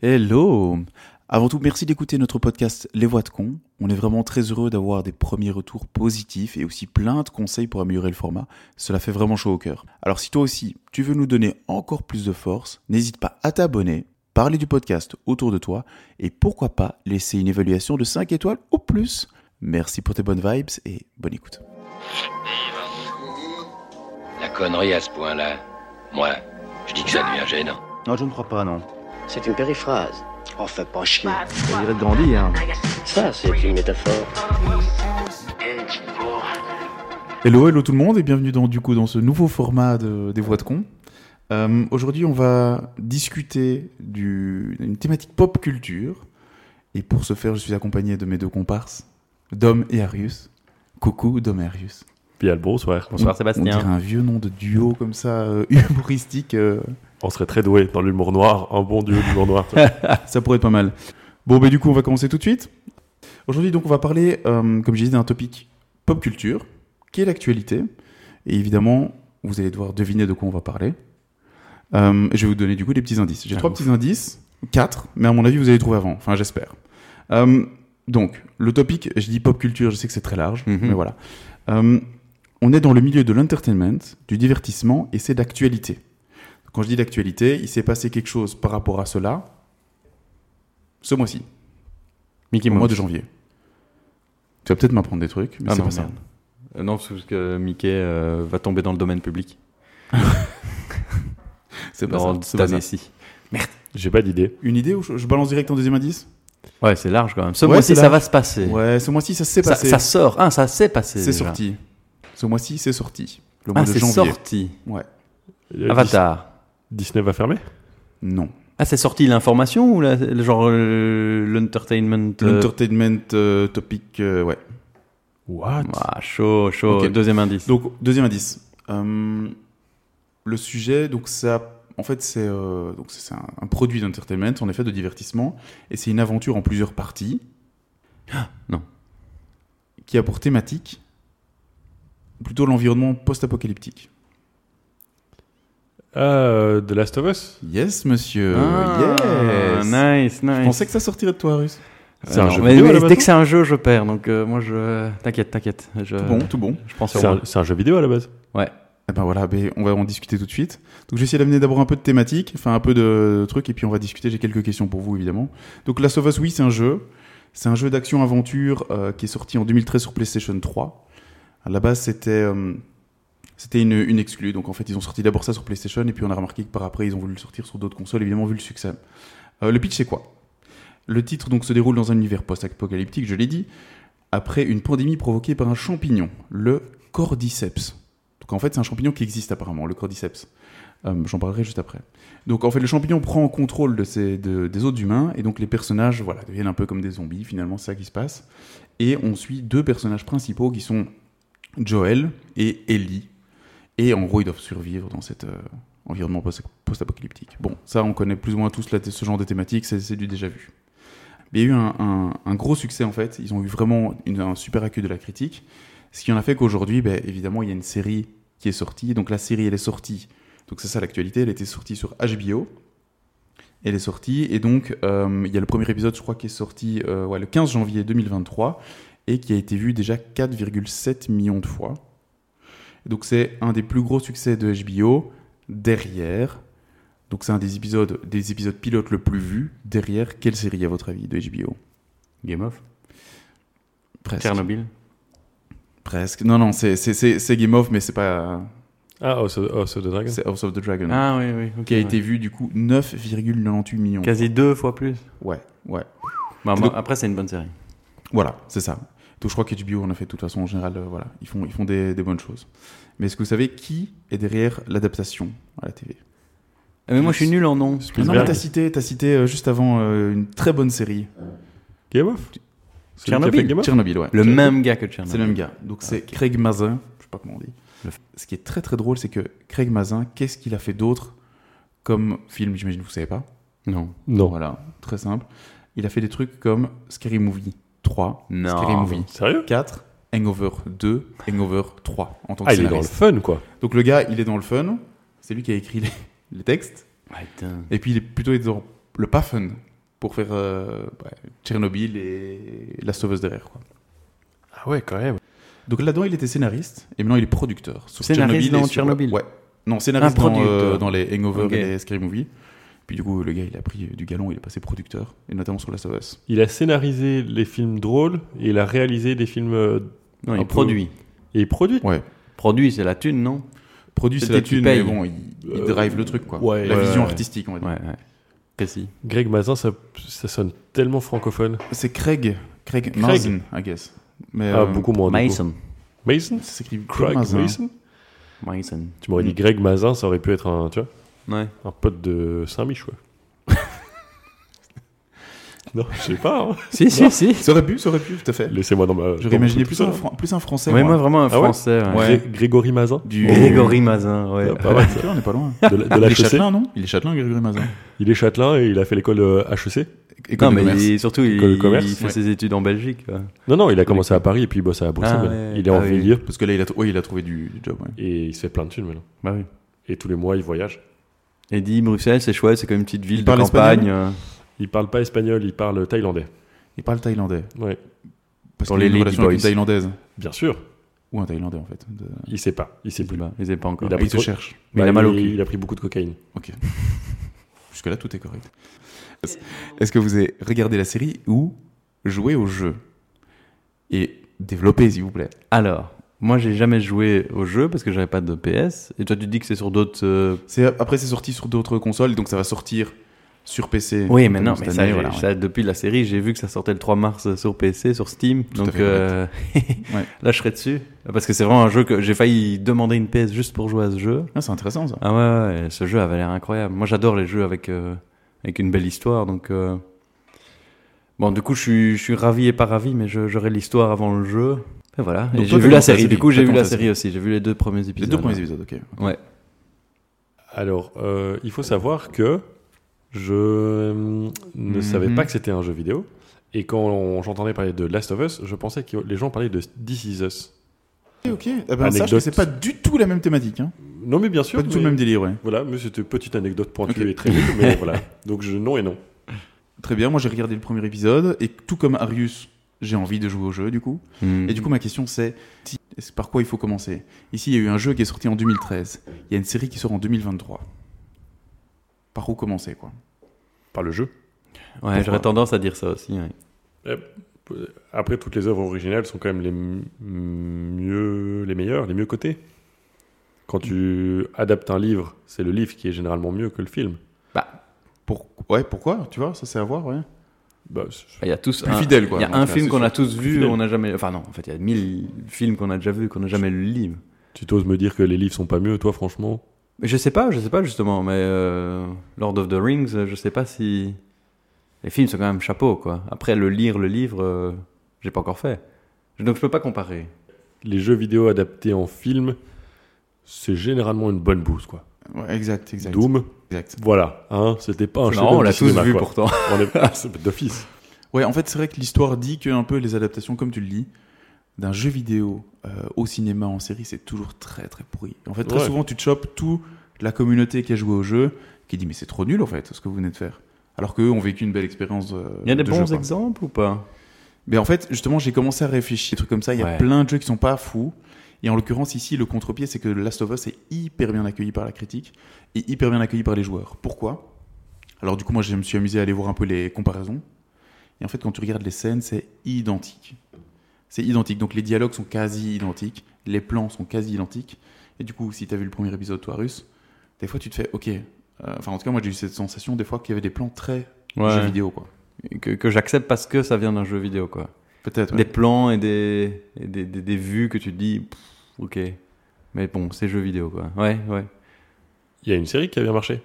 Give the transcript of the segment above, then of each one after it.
Hello Avant tout, merci d'écouter notre podcast Les Voix de Con. On est vraiment très heureux d'avoir des premiers retours positifs et aussi plein de conseils pour améliorer le format. Cela fait vraiment chaud au cœur. Alors si toi aussi, tu veux nous donner encore plus de force, n'hésite pas à t'abonner, parler du podcast autour de toi et pourquoi pas laisser une évaluation de 5 étoiles ou plus. Merci pour tes bonnes vibes et bonne écoute. La connerie à ce point-là, moi, je dis que ça devient gênant. Non, je ne crois pas, non. C'est une périphrase. Oh, fais pas chier. On dirait de grandir. Hein. Ça, c'est une métaphore. Hello, hello tout le monde et bienvenue dans, du coup, dans ce nouveau format de- des voix de con. Euh, Aujourd'hui, on va discuter du- d'une thématique pop culture. Et pour ce faire, je suis accompagné de mes deux comparses, Dom et Arius. Coucou, Dom et Arius. Puis le bonsoir. On- On dirait un vieux nom de duo comme ça, euh, humoristique. euh, On serait très doué dans l'humour noir, un bon duo d'humour noir. ça pourrait être pas mal. Bon, bah du coup, on va commencer tout de suite. Aujourd'hui, donc, on va parler, euh, comme je disais, d'un topic pop culture, qui est l'actualité. Et évidemment, vous allez devoir deviner de quoi on va parler. Euh, je vais vous donner du coup des petits indices. J'ai Ah, trois ouf. petits indices, quatre, mais à mon avis, vous allez trouver avant. Enfin, j'espère. Euh, donc, le topic, je dis pop culture, je sais que c'est très large, Mhm. mais voilà. On est dans le milieu de l'entertainment, du divertissement, et c'est d'actualité. Quand je dis d'actualité, il s'est passé quelque chose par rapport à cela ce mois-ci, Mickey au mois de janvier. Tu vas peut-être m'apprendre des trucs, mais Ah c'est non, pas ça. merde. Euh, non, parce que Mickey euh, va tomber dans le domaine public. C'est pas Dans ça. c'est cette année-ci. J'ai pas d'idée. Une idée ou je, balance direct en deuxième indice? Ouais, c'est large quand même. Ce Ouais, mois-ci, c'est ça va se passer. Ouais, ce mois-ci, ça s'est ça, passé. ça sort. Ah, ça s'est passé. C'est sorti. Ce mois-ci, c'est sorti. Le mois Ah, de c'est janvier. sorti. Ouais. Avatar. Dis- Disney va fermer? Non. Ah, c'est sorti l'information ou la, le genre euh, l'entertainment euh, L'entertainment euh, topic, euh, ouais. What? Ah, chaud, chaud. Deuxième indice. Donc, deuxième indice. Euh, le sujet, donc ça, en fait, c'est euh, donc c'est un, un produit d'entertainment, en effet, de divertissement, et c'est une aventure en plusieurs parties. non. Qui a pour thématique plutôt l'environnement post-apocalyptique. Ah, euh, The Last of Us Yes, monsieur. Ah, yes. Nice, nice. Je pensais que ça sortirait de toi, Russe. C'est un jeu mais- vidéo, dès que c'est un jeu, je perds. Donc euh, moi, je t'inquiète, t'inquiète. Je... Tout bon, tout bon. Je pense C'est un, c'est un jeu vidéo à la base. Ouais. Eh ben voilà, ben, on va en discuter tout de suite. Donc je vais essayer d'amener d'abord un peu de thématique, enfin un peu de trucs, et puis on va discuter. J'ai quelques questions pour vous évidemment. Donc Last of Us, oui, c'est un jeu. C'est un jeu d'action-aventure euh, qui est sorti en 2013 sur PlayStation 3. À la base, c'était euh, c'était une, une exclue. Donc en fait, ils ont sorti d'abord ça sur PlayStation, et puis on a remarqué que par après, ils ont voulu le sortir sur d'autres consoles, évidemment, vu le succès. Euh, le pitch, c'est quoi? Le titre donc se déroule dans un univers post-apocalyptique, je l'ai dit, après une pandémie provoquée par un champignon, le Cordyceps. Donc en fait, c'est un champignon qui existe apparemment, le Cordyceps. Euh, J'en parlerai juste après. Donc en fait, le champignon prend contrôle de de- des autres humains, et donc les personnages voilà, deviennent un peu comme des zombies, finalement, c'est ça qui se passe. Et on suit deux personnages principaux qui sont Joel et Ellie. Et en gros, ils doivent survivre dans cet euh, environnement post- post-apocalyptique. Bon, ça, on connaît plus ou moins tous ce genre de thématique, c'est du déjà vu. Il y a eu un, gros succès en fait. Ils ont eu vraiment un super accueil de la critique. Ce qui en a fait qu'aujourd'hui, ben, évidemment, il y a une série qui est sortie. Donc la série, elle est sortie. Donc c'est ça l'actualité. Elle était sortie sur HBO. Elle est sortie. Et donc, euh, il y a le premier épisode, je crois, qui est sorti euh, le 15 janvier 2023 et qui a été vu déjà 4,7 millions de fois. Donc c'est un des plus gros succès de HBO. Derrière, donc c'est un des épisodes, des épisodes pilotes le plus vu. Derrière, quelle série à votre avis de HBO Game of? Presque. Tchernobyl? Presque. Non, non, c'est- Game of, mais c'est pas. Ah, House of, House of the Dragon. C'est House of the Dragon. Ah oui, oui. qui a ouais. été vu du coup 9,98 millions. Quasi deux fois plus. Ouais, ouais. Bah, donc- Après, c'est une bonne série. Voilà, c'est ça. Donc je crois que HBO en a fait de toute façon en général, euh, voilà, ils font, ils font des, des bonnes choses. Mais est-ce que vous savez qui est derrière l'adaptation à la TV Ah, mais moi, je suis nul en nom. Ah Non, mais t'as cité, t'as cité euh, juste avant euh, une très bonne série. Game of? Tchernobyl. Game of? Tchernobyl, ouais. Le même gars que Tchernobyl. C'est le même gars. Donc c'est Craig Mazin, je sais pas comment on dit. Le- Ce qui est très très drôle, c'est que Craig Mazin, qu'est-ce qu'il a fait d'autre comme film? J'imagine que vous savez pas. Non. Non. Voilà, très simple. Il a fait des trucs comme Scary Movie 3, Non. Scary Movie Sérieux? 4, Hangover 2, Hangover 3 en tant que Ah, il est dans le scénariste. fun, quoi. Donc le gars, il est dans le fun. C'est lui qui a écrit les, les textes. Ah, putain. Et puis il est plutôt dans le pas fun. pour faire euh, ouais, Tchernobyl et Last of Us derrière. Quoi. Ah ouais, quand même. Donc là-dedans, il était scénariste et maintenant il est producteur. Sur Scénariste et dans sur- Tchernobyl Ouais. Non, scénariste dans, producteur. euh, dans les Hangover Ok. et les Scary Movie. Puis du coup, le gars, il a pris du galon, il est passé producteur, et notamment sur Last of Us. Il a scénarisé les films drôles et il a réalisé des films. euh, Non, il peu. produit. et il produit. Ouais. Produit, c'est la thune, non? Produit, c'est la thune, mais bon, il, il Euh, drive le truc, quoi. ouais, la ouais, vision ouais. artistique, on va dire. Ouais, ouais. Précis. Greg Mazin, ça, ça sonne tellement francophone. C'est Craig. Craig, Craig. Mazin, I guess. Mais, Ah, euh, beaucoup moins. Mason. Mason? Ça s'écrit Craig Mazin. Mason? Mason. Tu m'aurais dit Greg Mazin, ça aurait pu être un, tu vois, Ouais. un pote de Saint-Mich, non, je sais pas. hein. Si, si, si. Ça aurait pu, ça aurait pu, tout à fait. Laissez-moi dans ma. J'aurais imaginé plus un. Fran- plus un français. Ouais, moi. moi, vraiment un Ah ouais français. ouais. Ouais. Gré- Grégory Mazin Du... Grégory Mazin, ouais. Ah, pas mal, ça. on n'est pas loin. De la, de il est l'HEC. châtelain, non? Il est châtelain, Grégory Mazin. Il est châtelain et il a fait l'école euh, HEC. École Non, de mais commerce. il- surtout, il, École de commerce. il fait Ouais. ses études en Belgique. quoi. Non, non, il a commencé à Paris et puis il bosse à Bruxelles. Ah ouais. Il est en Ah oui. Parce que là, il a, tr- ouais, il a trouvé du, du job. Ouais. et il se fait plein de thunes maintenant. Bah oui. Et tous les mois, il voyage. Et dit Bruxelles, c'est chouette, c'est comme une petite ville Il de parle campagne? espagnol euh, Il parle pas espagnol, il parle thaïlandais. Il parle thaïlandais. Ouais, Parce Dans qu'il a les une relation avec une thaïlandaise. bien sûr. Ou un thaïlandais, en fait. De- Il sait pas, il sait plus. pas, ils savaient pas encore. Il a Ah, il pris se trop- cherche. Mais il a mal au il, cul. il a pris beaucoup de cocaïne. Ok. Jusque-là, tout est correct. Est-ce que vous avez regardé la série ou joué au jeu? Et développé, s'il vous plaît. Alors, moi, j'ai jamais joué au jeu parce que j'avais pas de PS. Et toi, tu dis que c'est sur d'autres. euh, C'est Après, c'est sorti sur d'autres consoles, donc ça va sortir sur PC. Oui, mais non, cette mais ça, année, voilà, ouais. ça, depuis la série, j'ai vu que ça sortait le 3 mars sur PC, sur Steam. À donc fait euh, là, je serais dessus. Parce que c'est vraiment un jeu que j'ai failli demander une PS juste pour jouer à ce jeu. Ah, c'est intéressant, ça. Ah ouais, ouais, ce jeu avait l'air incroyable. Moi, j'adore les jeux avec, euh, avec une belle histoire. Donc, euh, bon, du coup, je suis, je suis ravi et pas ravi, mais je- j'aurai l'histoire avant le jeu. Et voilà. Et j'ai vu la série. série. Du coup, j'ai vu la série aussi. J'ai vu les deux premiers Les épisodes. deux premiers épisodes, ok. Ouais. Alors, euh, il faut savoir que je euh, ne Mhm. savais pas que c'était un jeu vidéo. Et quand j'entendais parler de Last of Us, je pensais que les gens parlaient de This Is Us. Ok, ok. Eh ben, sache que Anecdote. c'est pas du tout la même thématique. Hein. Non, mais bien sûr. Pas du tout le même délire, ouais. Voilà, mais c'était une petite anecdote pointue Ok. et très nulle, mais voilà. Donc, je, non et non. Très bien, moi j'ai regardé le premier épisode, et tout comme Arius, j'ai envie de jouer au jeu, du coup. Hmm. Et du coup, ma question c'est par quoi il faut commencer? Ici, il y a eu un jeu qui est sorti en 2013. Il y a une série qui sort en 2023. Par où commencer, quoi? Par le jeu. Ouais, j'aurais tendance à dire ça aussi. ouais. Après, toutes les œuvres originales sont quand même les mieux, les meilleures, les mieux cotées. Quand tu adaptes un livre, c'est le livre qui est généralement mieux que le film. Pour... Ouais, pourquoi? Tu vois, ça c'est à voir, ouais. Bah, Il y a tous Plus un, fidèle, quoi. Il y a un film qu'on a tous vu, on n'a jamais. Enfin non, en fait, il y a mille films qu'on a déjà vus, qu'on n'a jamais lu le livre. tu t'oses me dire que les livres sont pas mieux, toi, franchement? Mais je sais pas, je sais pas justement, mais euh, Lord of the Rings, euh, je sais pas si les films sont quand même chapeau quoi. Après le lire le livre, euh, j'ai pas encore fait, donc je peux pas comparer. Les jeux vidéo adaptés en film, c'est généralement une bonne bouse, quoi. Ouais, exact, exact. Doom, Exact. voilà, hein, c'était pas un chef on l'a tous vu pourtant. On est ah, c'est d'office. Ouais, en fait, c'est vrai que l'histoire dit que un peu les adaptations, comme tu le dis, d'un jeu vidéo euh, au cinéma, en série, c'est toujours très très pourri. En fait, très Ouais. souvent, tu te chopes toute la communauté qui a joué au jeu, qui dit mais c'est trop nul en fait, ce que vous venez de faire. Alors qu'eux ont vécu une belle expérience. euh, Il y a des de bons jeu, exemples ou pas? Mais en fait, justement, j'ai commencé à réfléchir, des trucs comme ça. Il y a Ouais. plein de jeux qui sont pas fous. Et en l'occurrence, ici, le contre-pied, c'est que Last of Us est hyper bien accueilli par la critique et hyper bien accueilli par les joueurs. Pourquoi? Alors, du coup, moi, je me suis amusé à aller voir un peu les comparaisons. Et en fait, quand tu regardes les scènes, c'est identique. C'est identique. Donc, les dialogues sont quasi identiques. Les plans sont quasi identiques. Et du coup, si tu as vu le premier épisode, toi, Russe, des fois, tu te fais, OK. Euh, Enfin, en tout cas, moi, j'ai eu cette sensation, des fois, qu'il y avait des plans très jeux vidéo, quoi. Que, que j'accepte parce que ça vient d'un jeu vidéo quoi. Peut-être. Des ouais. plans et des, et des, des, des vues que tu te dis, pff, ok. Mais bon, c'est jeu vidéo quoi. Ouais, ouais. Il y a une série qui a bien marché,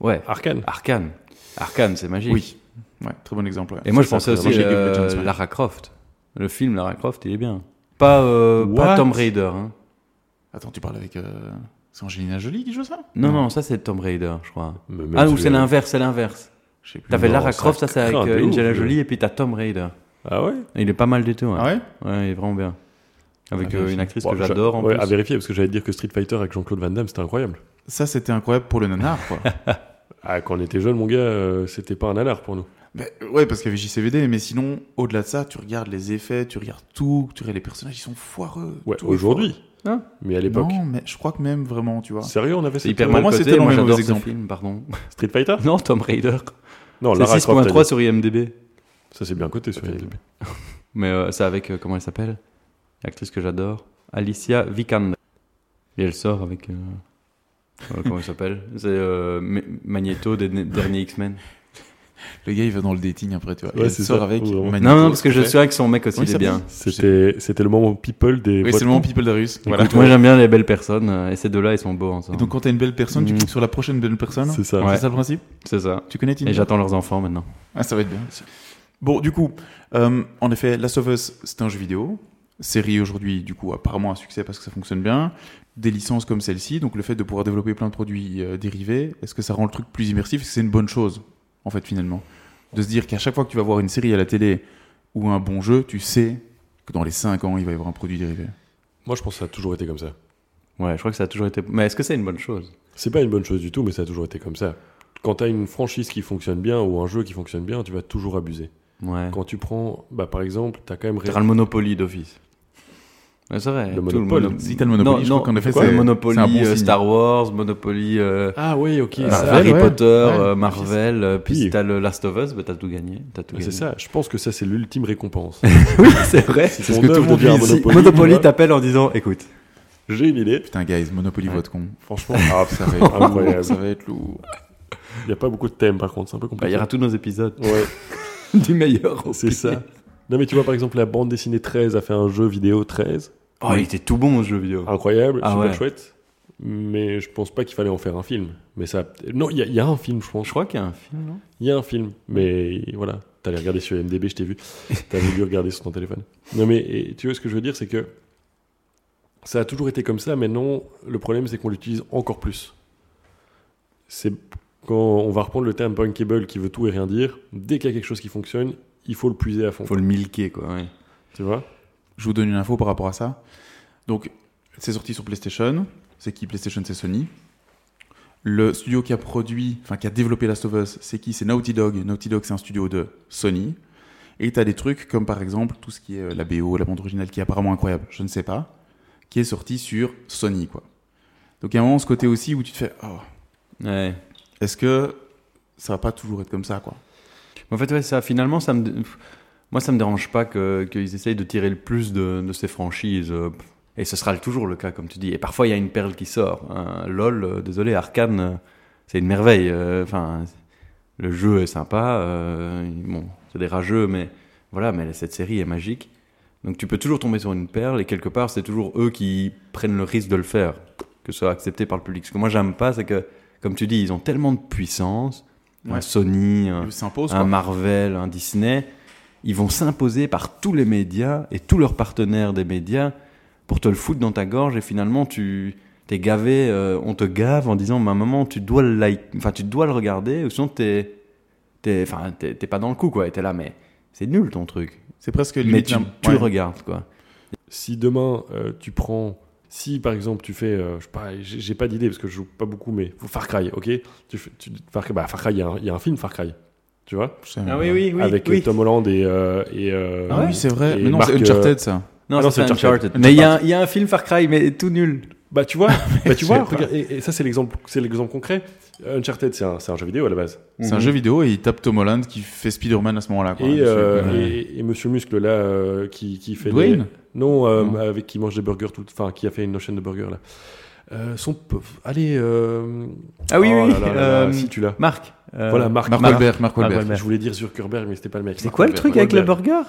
Ouais. Arcane. Arcane. Arcane, c'est magique. Oui. Ouais, très bon exemple. ouais. Et moi, je pensais aussi j'ai euh. Lara Croft. Le film Lara Croft, il est bien. Pas, euh, pas Tomb Raider. Hein. Attends, tu parles avec. euh, C'est Angelina Jolie qui joue ça? Non, non, ça c'est Tomb Raider, je crois. Mais Ah, ou c'est l'inverse, c'est l'inverse. Je sais plus. T'avais Lara ça Croft, ça c'est avec craint de euh, le- Jolie, et puis t'as Tomb Raider. Ah ouais il est pas mal du tout. hein. Ah ouais Ouais, il est vraiment bien. Avec À euh, une actrice Bon, que j'a- j'adore en ouais, plus. à vérifier, parce que j'allais dire que Street Fighter avec Jean-Claude Van Damme, c'était incroyable. Ça, c'était incroyable pour le nanar, quoi. Ah, quand on était jeune, mon gars, euh, c'était pas un nanar pour nous. Ben, ouais, parce qu'il y avait JCVD, mais sinon, au-delà de ça, tu regardes les effets, tu regardes tout, tu regardes les personnages, ils sont foireux. Ouais, aujourd'hui. Ah. Mais à l'époque. Non, mais je crois que même vraiment, tu vois. Sérieux, on avait cette- hyper mal moi, c'était Moi, les j'adore ce film, pardon. Street Fighter Non, Tomb Raider. Non, C'est Lara Croft. t'as 6.3 dit. sur IMDb. Ça, c'est bien coté sur. IMDb. Mais euh, c'est avec, euh, comment elle s'appelle? L'actrice que j'adore. Alicia Vikander. Et elle sort avec. euh, euh, comment elle s'appelle? C'est euh, Ma- Magneto des derniers X-Men. Le gars, il va dans le dating après, tu vois. Ouais, il c'est sort ça. avec. Vraiment. Magneto, Non, non, parce que je suis avec son mec aussi, Comment il est il bien. C'était c'était le moment people des. Oui, c'est le moment. People Darius. Voilà. Moi j'aime bien les belles personnes euh, et ces deux-là ils sont beaux Et ensemble. donc, quand t'as une belle personne, tu Mm. cliques sur la prochaine belle personne. C'est ça. Ouais. C'est ça le principe C'est ça. Tu connais Tinder Et j'attends leurs enfants maintenant. Ah, ça va être bien. Bon, du coup, euh, en effet, Last of Us, c'est un jeu vidéo. Série aujourd'hui, du coup, apparemment un succès parce que ça fonctionne bien. Des licences comme celle-ci, donc le fait de pouvoir développer plein de produits euh, dérivés, est-ce que ça rend le truc plus immersif? Est-ce que c'est une bonne chose, en fait, finalement? De se dire qu'à chaque fois que tu vas voir une série à la télé ou un bon jeu, tu sais que dans les 5 ans, il va y avoir un produit dérivé. Moi, je pense que ça a toujours été comme ça. Ouais, je crois que ça a toujours été. Mais est-ce que c'est une bonne chose? C'est pas une bonne chose du tout, mais ça a toujours été comme ça. Quand t'as une franchise qui fonctionne bien ou un jeu qui fonctionne bien, tu vas toujours abuser. Ouais. Quand tu prends, bah, par exemple, t'as quand même. Tu le Monopoly d'office. Ouais, c'est vrai. Le tout Monopole. mono- Si t'as le Monopoly, non, je non, crois qu'en effet, c'est le Monopoly c'est un bon euh. Star Wars, Monopoly euh, Ah oui, ok. euh, ça- Harry ouais. Potter, Ouais. euh, Marvel, puis Oui. si t'as le Last of Us, bah, t'as tout gagné. Tout c'est ça, je pense que ça, c'est l'ultime récompense. oui, c'est vrai. Si ce que tout le monde. Si Monopoly, tu t'appelle en disant écoute, j'ai une idée. Putain, guys, Monopoly, Ouais. votre con. Franchement, ah, Ça va être Incroyable. lourd, ça va être lourd. il n'y a pas beaucoup de thèmes par contre, c'est un peu bah, il compliqué. y aura tous nos épisodes Ouais, du meilleur. c'est ça. Non, mais tu vois, par exemple, la bande dessinée 13 a fait un jeu vidéo 13. Oh, il était tout bon ce jeu vidéo. Incroyable, Ah super ouais. chouette. Mais je pense pas qu'il fallait en faire un film. Mais ça. Non, il y, a- il y a un film, je pense. Je crois qu'il y a un film, non? Il y a un film, mais voilà, t'allais regarder sur MDB, je t'ai vu. T'as voulu regarder sur ton téléphone. Non mais et tu vois ce que je veux dire, c'est que ça a toujours été comme ça. Maintenant, le problème c'est qu'on l'utilise encore plus. C'est quand on va reprendre le terme bankable qui veut tout et rien dire. Dès qu'il y a quelque chose qui fonctionne, il faut le puiser à fond. Faut le milquer quoi. Ouais. Tu vois? Je vous donne une info par rapport à ça. Donc, c'est sorti sur PlayStation. C'est qui PlayStation? C'est Sony. Le studio qui a produit, enfin qui a développé Last of Us, c'est qui? C'est Naughty Dog. Naughty Dog, c'est un studio de Sony. Et tu as des trucs comme par exemple tout ce qui est euh, la BO, la bande originale, qui est apparemment incroyable, je ne sais pas, qui est sorti sur Sony, quoi. Donc, il y a un moment, ce côté aussi où tu te fais, oh, Ouais. Est-ce que ça va pas toujours être comme ça, quoi? En fait, ouais, ça, finalement, ça moi, ça me dérange pas qu'ils essayent de tirer le plus de, de ces franchises. euh, Et ce sera toujours le cas, comme tu dis. Et parfois, il y a une perle qui sort. hein. LOL, euh, désolé, Arkane, euh, c'est une merveille. Enfin, le jeu est sympa. bon, c'est des rageux, mais voilà, mais cette série est magique. Donc, tu peux toujours tomber sur une perle, et quelque part, c'est toujours eux qui prennent le risque de le faire, que ce soit accepté par le public. Ce que moi, j'aime pas, c'est que, comme tu dis, ils ont tellement de puissance. Un. Sony, un. Marvel, un Disney, ils vont s'imposer par tous les médias et tous leurs partenaires des médias pour te le foutre dans ta gorge et finalement tu t'es gavé, euh, on te gave en disant ma maman tu dois le like, enfin tu dois le regarder ou sinon t'es t'es enfin t'es pas dans le coup quoi et t'es là mais c'est nul ton truc C'est presque mais tu, un- tu ouais. le regardes quoi Si demain euh, tu prends, si par exemple tu fais, euh, je sais pas, j'ai pas d'idée parce que je joue pas beaucoup, mais Far Cry, ok? Tu fais, tu, Far Cry, bah, Far Cry, il y, a un- il y a un film Far Cry, tu vois? Ah pas. oui Avec euh, Tom Holland et. euh, et euh, Ah oui, c'est vrai. Mais non, c'est Uncharted, ça. non, Ah non, c'est Uncharted. Uncharted. mais y, il y a un film Far Cry mais tout nul Bah tu vois, bah, tu vois, regarde, et, et ça c'est l'exemple, c'est l'exemple concret. Uncharted, c'est un, c'est un jeu vidéo à la base. C'est un jeu vidéo et il tape Tom Holland qui fait Spider-Man à ce moment-là. quoi. Et, Dessus. euh, Ouais. et, et Monsieur Muscle là, euh, qui, qui fait Dwayne? Des- non, euh, Non. avec qui mange des burgers tout, enfin qui a fait une chaîne de burgers là. Euh, son, allez. euh, ah oui oh oui là là là là, si tu l'as. Marc euh, Voilà, Marc. Mark Mark- Wahlberg. Mark Wahlberg. Wahlberg. Je voulais dire Zuckerberg, mais c'était pas le mec. c'est quoi le truc avec le burger?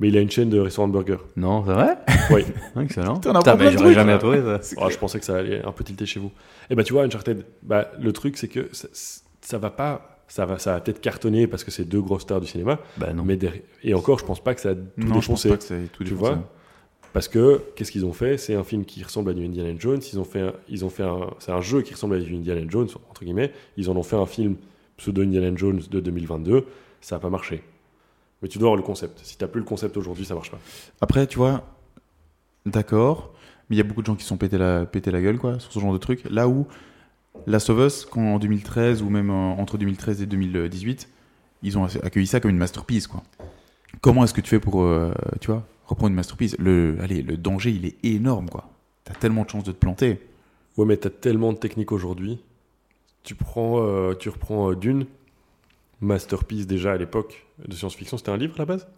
Mais il a une chaîne de restaurants de burgers. non c'est vrai Oui. excellent Putain, on apprend Putain, plein mais de j'aurais trucs, jamais là. trouvé ça C'est Oh, je pensais que ça allait un peu tilter chez vous. Et bah tu vois, Uncharted, bah, le truc c'est que ça, ça va pas. Ça va, ça va peut-être cartonner parce que c'est deux grosses stars du cinéma. bah non Mais derrière- et encore, je pense pas que ça a tout Non, je pense défoncé. pas que c'est tout Tu défoncé. vois? Parce que qu'est-ce qu'ils ont fait? C'est un film qui ressemble à du Indiana Jones. Ils ont fait, un- ils ont fait un, c'est un jeu qui ressemble à du Indiana Jones entre guillemets. Ils en ont fait un film pseudo Indiana Jones de 2022. Ça a pas marché. Mais tu dois avoir le concept. Si t'as plus le concept aujourd'hui, ça marche pas. Après, tu vois, d'accord, mais il y a beaucoup de gens qui se sont pété la, pété la gueule, quoi, sur ce genre de truc. Là où Last of Us, quand en 2013 ou même en- entre 2013 et 2018, ils ont accueilli ça comme une masterpiece, quoi. Comment est-ce que tu fais pour, euh, tu vois, reprendre une masterpiece? Le, allez, le danger, il est énorme, quoi. T'as tellement de chances de te planter. Ouais, mais t'as tellement de techniques aujourd'hui. Tu prends, euh, tu reprends euh, Dune, masterpiece déjà à l'époque de science-fiction. C'était un livre à la base?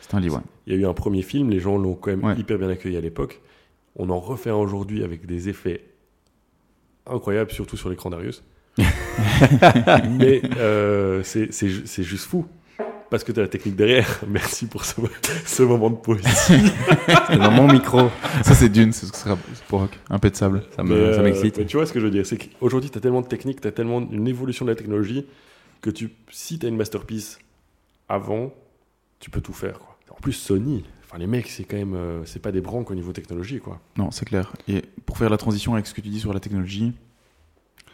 C'est un livre, ouais. Il y a eu un premier film, les gens l'ont quand même Ouais. hyper bien accueilli à l'époque. On en refait un aujourd'hui avec des effets incroyables, surtout sur l'écran d'Arius. Mais euh, c'est c'est ju- c'est juste fou. Parce que tu as la technique derrière. Merci pour ce, ce moment de poésie. C'est dans mon micro. Ça, c'est Dune, c'est ce que sera pour Rock. Un pet de sable. Ça me- euh, m'excite. tu vois ce que je veux dire C'est qu'aujourd'hui, tu as tellement de techniques, tu as tellement une évolution de la technologie que tu, si tu as une masterpiece avant, tu peux tout faire. Quoi. En plus, Sony, enfin, les mecs, c'est quand même. euh, c'est pas des branques au niveau technologie. Quoi. Non, c'est clair. Et pour faire la transition avec ce que tu dis sur la technologie,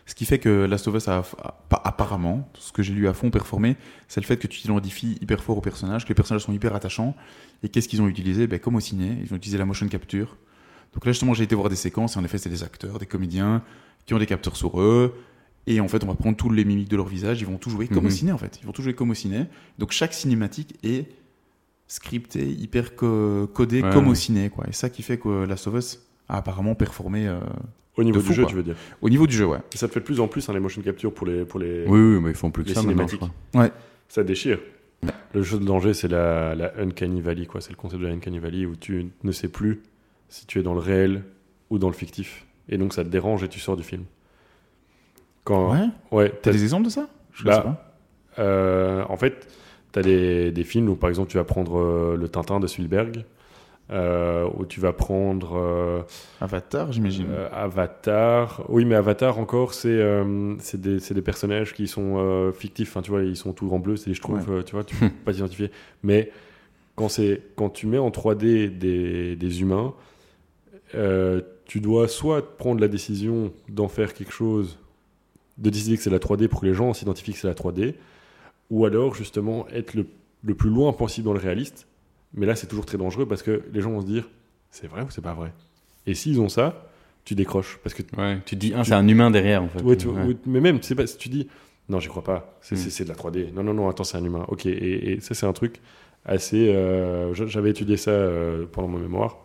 ce qui fait que Last of Us a, apparemment, ce que j'ai lu à fond performé, c'est le fait que tu t'identifies hyper fort aux personnages, que les personnages sont hyper attachants. Et qu'est-ce qu'ils ont utilisé? Ben, Comme au ciné, ils ont utilisé la motion capture. Donc là, justement, j'ai été voir des séquences, et en effet, c'est des acteurs, des comédiens qui ont des capteurs sur eux. Et en fait, on va prendre tous les mimiques de leur visage, ils vont tout jouer comme Mhm. au ciné, en fait. Ils vont tout jouer comme au ciné. Donc chaque cinématique est scripté, hyper co- codé Ouais, comme au ouais. ciné, quoi. Et ça qui fait que of Us a apparemment performé euh, Au niveau De du fou, jeu, quoi. tu veux dire. au niveau du jeu, ouais. Et ça te fait de plus en plus hein, les motion capture pour les. Pour les... Oui, oui, mais ils font plus que ça maintenant, cinématiques. crois. Ça déchire. Le jeu de danger, c'est la, la Uncanny Valley, quoi. C'est le concept de la Uncanny Valley où tu ne sais plus si tu es dans le réel ou dans le fictif. Et donc ça te dérange et tu sors du film. Quand, Ouais. ouais, T'as t'as- des exemples de ça? Je Bah, sais pas. euh, en fait, tu as des, des films où, par exemple, tu vas prendre euh, le Tintin de Spielberg, euh, où tu vas prendre euh, Avatar, j'imagine. euh, Avatar. Oui, mais Avatar, encore, c'est c'est des, des personnages qui sont fictifs. Enfin, tu vois, ils sont tous en bleu, c'est des schtroumpfs, euh, tu vois, tu peux pas t'identifier. Mais quand, c'est- quand tu mets en 3D des, des humains, tu dois soit prendre la décision d'en faire quelque chose, de décider que c'est la 3D pour que les gens s'identifient que c'est la 3D, ou alors justement être le, le plus loin possible dans le réaliste. Mais là, c'est toujours très dangereux parce que les gens vont se dire c'est vrai ou c'est pas vrai? Et s'ils ont ça, tu décroches. Parce que Ouais, tu dis, ah, c'est un humain derrière, en fait. Ouais, tu- Ouais. ouais, mais même, c'est pas, si tu dis, non, j'y crois pas, c'est Mm. de la 3D. Non, non, non, attends, c'est un humain. Ok, et, et ça, c'est un truc assez. euh, j'a- J'avais étudié ça euh, pendant mon mémoire,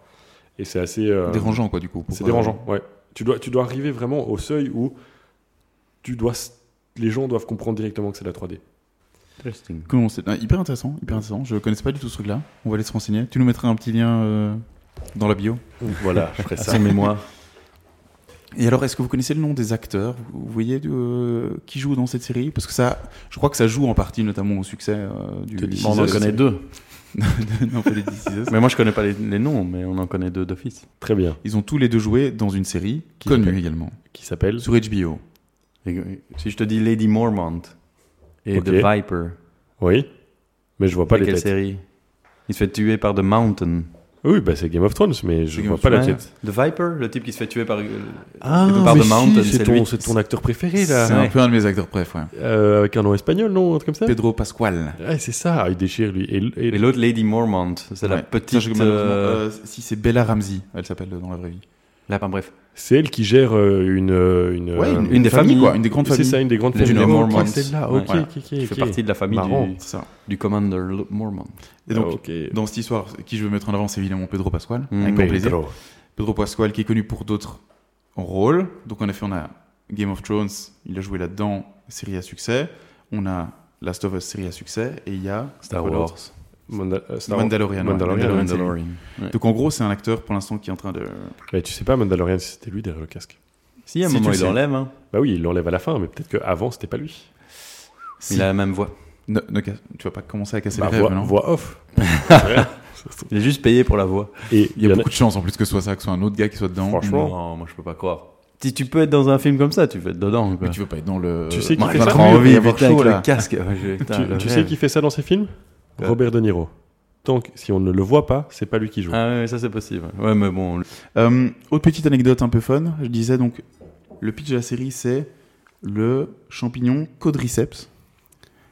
et c'est assez. euh, Dérangeant, quoi, du coup. C'est euh, dérangeant, ouais. Tu dois, tu dois arriver vraiment au seuil où tu dois, les gens doivent comprendre directement que c'est la 3D. Interesting. Comment c'est- ah, hyper intéressant, hyper intéressant. Je connaissais pas du tout ce truc-là. On va aller se renseigner. Tu nous mettras un petit lien euh, dans la bio. Voilà, je ferai ça. son mémoire. Et alors, est-ce que vous connaissez le nom des acteurs? Vous voyez euh, qui joue dans cette série? Parce que ça, je crois que ça joue en partie notamment au succès euh, du. Bon, on Is en connaît deux. non, pas les. Mais moi, je connais pas les, les noms, mais on en connaît deux d'office. Très bien. Ils ont tous les deux joué dans une série Qui connue également Qui s'appelle sur HBO. Si je te dis Lady Mormont et. The Viper, Oui, mais je vois pas c'est les quelle têtes. série? Il se fait tuer par The Mountain. Oui, bah c'est Game of Thrones, mais je C'est Game vois pas la tête. The Viper, le type qui se fait tuer par. Ah, par mais The si, Mountain, c'est c'est ton, c'est acteur préféré C'est là. un peu un de mes acteurs préf, ouais. Euh, avec un nom espagnol, non Un truc comme ça? Pedro Pascual. Ouais, c'est ça, il déchire lui. Et, et- Et l'autre, Lady Mormont, c'est la petite. Ça, je- malheureusement, euh, euh, si c'est Bella Ramsey, elle s'appelle euh, dans la vraie vie. Là, enfin, bref. C'est elle qui gère euh, une, euh, une, Ouais, euh, une des familles, quoi, une des grandes C'est familles. ça, une des grandes Les familles. Mormons. C'est là, Ouais. ok, Voilà. fait partie de la famille du, C'est ça. du Commander Mormont. Et donc, Ah, dans cette histoire, qui je veux mettre en avant, c'est évidemment Pedro Pascual, Mm. avec grand plaisir. Pedro. Pedro Pascual qui est connu pour d'autres rôles. Donc en effet, on a Game of Thrones, il a joué là-dedans, série à succès. On a Last of Us, série à succès. Et il y a Star Wars. Manda- euh, Star. Mandalorian. ouais. Mandalorian, Mandalorian. Ouais. Donc en gros, c'est un acteur pour l'instant qui est en train de. Mais tu sais pas, Mandalorian, si c'était lui derrière le casque. Si, à un Si, moment, il l'enlève. Hein. Bah oui, il l'enlève à la fin, mais peut-être qu'avant, c'était pas lui. Il a la même voix. Ne- ne casse- tu vas pas commencer à casser Bah, les rêves, voix, non voix off. Il est juste payé pour la voix. Et Il y a beaucoup de chance en plus que ce soit ça, que ce soit un autre gars qui soit dedans. Franchement. Non, moi, je peux pas croire. Si tu peux être dans un film comme ça, tu peux être dedans. Quoi. Mais tu veux pas être dans le. Tu sais qui fait ça envie, putain, avec le casque. Tu, sais qui fait ça dans ses films? Ouais. Robert De Niro. Tant que si on ne le voit pas, c'est pas lui qui joue. Ah ouais, ça c'est possible. Ouais, mais bon. Euh, autre petite anecdote un peu fun, je disais donc, le pitch de la série c'est le champignon Codriceps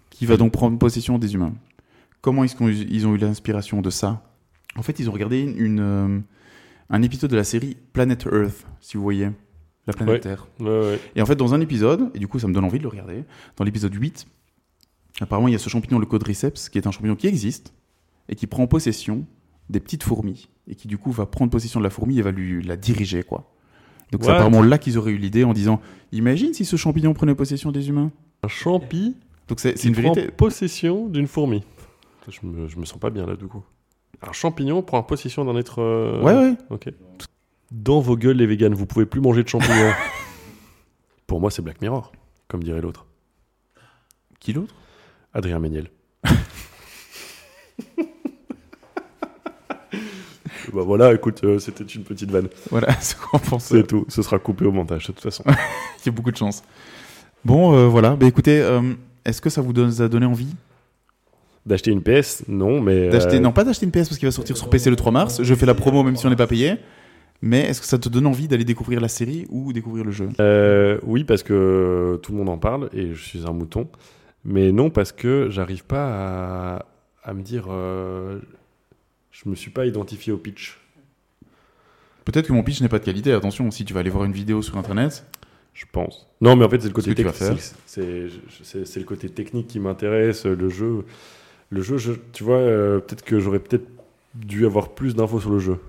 qui va donc prendre possession des humains. Comment est-ce qu'ils ils ont eu l'inspiration de ça? En fait, ils ont regardé une, euh, un épisode de la série Planet Earth, si vous voyez, la planète Ouais. Terre. Ouais, ouais. Et en fait, dans un épisode, et du coup ça me donne envie de le regarder, dans l'épisode 8, Apparemment, il y a ce champignon, le Codriceps, qui est un champignon qui existe et qui prend possession des petites fourmis et qui du coup va prendre possession de la fourmi et va lui la diriger quoi. Donc c'est apparemment là qu'ils auraient eu l'idée en disant imagine si ce champignon prenait possession des humains. Un champi Donc c'est une prend vérité. possession d'une fourmi. Je me, je me sens pas bien là du coup. Un champignon prend possession d'un être. euh, Ouais ouais. Ok. Dans vos gueules, les véganes, vous pouvez plus manger de champignons. Pour moi, c'est Black Mirror, comme dirait l'autre. Qui l'autre? Adrien Méniel. bah voilà, écoute, euh, c'était une petite vanne. Voilà, c'est ce qu'on pense. C'est tout. Ce sera coupé au montage, de toute façon. Il y a beaucoup de chance. Bon euh, voilà, bah écoutez, euh, est-ce que ça vous donne, a donné envie? D'acheter une PS, non, mais. d'acheter euh, Non, pas d'acheter une PS parce qu'il va sortir sur PC le 3 mars. Je fais la promo même si on n'est pas payé. Mais est-ce que ça te donne envie d'aller découvrir la série ou découvrir le jeu? Euh, oui, parce que tout le monde en parle et je suis un mouton. Mais non, parce que j'arrive pas à, à me dire. euh, je me suis pas identifié au pitch. Peut-être que mon pitch n'est pas de qualité. Attention, si tu vas aller voir une vidéo sur internet, Je pense. Non, mais en fait, c'est le côté technique. C'est le côté technique qui m'intéresse. Le jeu, le jeu, je- tu vois, euh, peut-être que j'aurais peut-être dû avoir plus d'infos sur le jeu.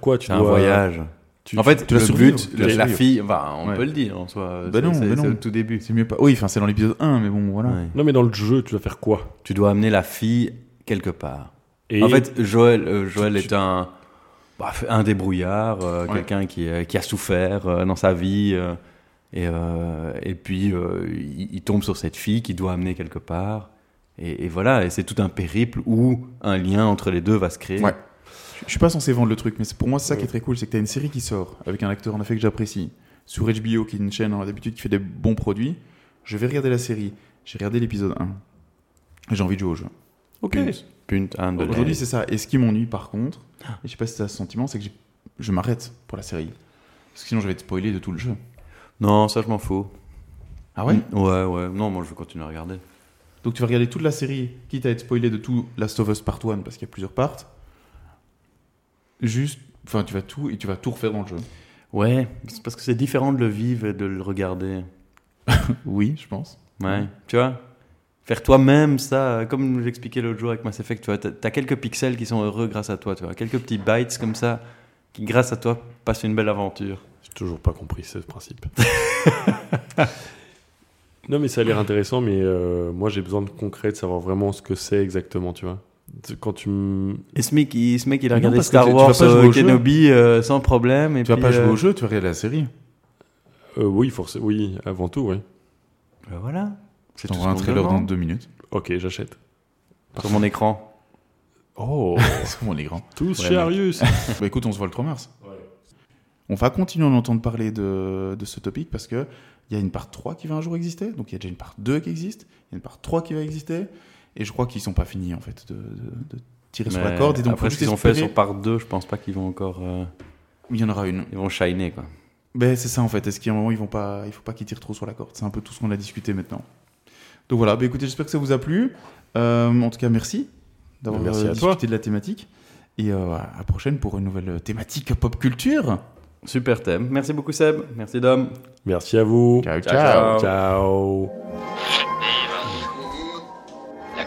Quoi Tu C'est un dois- voyage. Tu- en fait, tu vas le survivre, but, la fille, enfin, on Ouais. peut le dire en soi. Bah c'est- non, c'est- bah non. au tout début. c'est mieux pas. Oui, enfin, c'est dans l'épisode 1, mais bon, voilà. Ouais. Non, mais dans le jeu, tu dois faire quoi? Tu dois amener la fille quelque part. Et En fait, Joël, euh, Joël Tu- est un, bah, un débrouillard, euh, Ouais. quelqu'un qui, euh, qui a souffert euh, dans sa vie. euh, et, euh, et puis, euh, il, il tombe sur cette fille qui doit amener quelque part. Et, et voilà, et c'est tout un périple où un lien entre les deux va se créer. Ouais. Je suis pas censé vendre le truc, mais c'est- pour moi, c'est ça qui est très cool, c'est que tu as une série qui sort avec un acteur en effet que j'apprécie sur HBO, qui est une chaîne hein, d'habitude qui fait des bons produits. Je vais regarder la série. J'ai regardé l'épisode 1. Et J'ai envie de jouer au jeu. ok. Aujourd'hui, c'est ça. Et ce qui m'ennuie par contre, et je sais pas si c'est ce sentiment, c'est que je m'arrête pour la série. Parce que sinon, je vais être spoilé de tout le jeu. Non, ça, je m'en fous. Ah ouais Ouais, ouais. Non, moi, je veux continuer à regarder. Donc tu vas regarder toute la série, quitte à être spoilé de tout Last of Us Part 1, parce qu'il y a plusieurs parts. Juste, enfin, tu vas tout, et tu vas tout refaire dans le jeu. Ouais, c'est parce que c'est différent de le vivre et de le regarder. Oui, je pense. Ouais, tu vois Faire toi-même ça, comme j'expliquais l'autre jour avec Mass Effect, tu vois, t'as as quelques pixels qui sont heureux grâce à toi, tu vois, quelques petits bytes comme ça, qui grâce à toi passent une belle aventure. J'ai toujours pas compris ce principe. non, mais ça a l'air intéressant, mais euh, moi j'ai besoin de concret, de savoir vraiment ce que c'est exactement, tu vois. Quand tu me. Et ce mec, il, ce mec, il a non, regardé que Star tu- tu Wars vas jouer euh. Kenobi euh, sans problème. Et Tu vas puis, pas jouer euh, au jeu, tu vas regarder la série. Euh, oui, forcément, oui, avant tout, oui. ben voilà. C'est tout un trailer dans deux minutes. Ok, j'achète. Sur mon écran. Oh, C'est mon écran. tous chez. Arius. bah écoute, on se voit le 3 mars. On va continuer à en entendre parler de, de ce topic parce que il y a une part 3 qui va un jour exister. Donc il y a déjà une part 2 qui existe. Il y a une part 3 qui va exister. Et je crois qu'ils sont pas finis en fait de, de- de tirer sur la corde. Et donc après ce qu'ils ont fait sur part 2, je pense pas qu'ils vont encore. euh, Il y en aura une. ils vont shiner, quoi. Ben, c'est ça en fait. Est-ce qu'à un moment ils vont pas, il faut pas qu'ils tirent trop sur la corde? C'est un peu tout ce qu'on a discuté maintenant. Donc voilà. Ben, écoutez, j'espère que ça vous a plu. Euh, en tout cas, merci d'avoir Merci euh, toi. discuté de la thématique. Et euh, à la prochaine pour une nouvelle thématique pop culture. Super thème. Merci beaucoup, Seb. Merci, Dom. Merci à vous. Ciao, ciao. Ciao.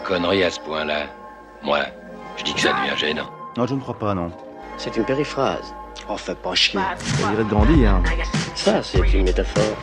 Connerie à ce point-là, moi, je dis que ça devient gênant. Non, je ne crois pas, non. C'est une périphrase. Oh, fais pas chier. On dirait de grandir. Hein. Ça, c'est une métaphore.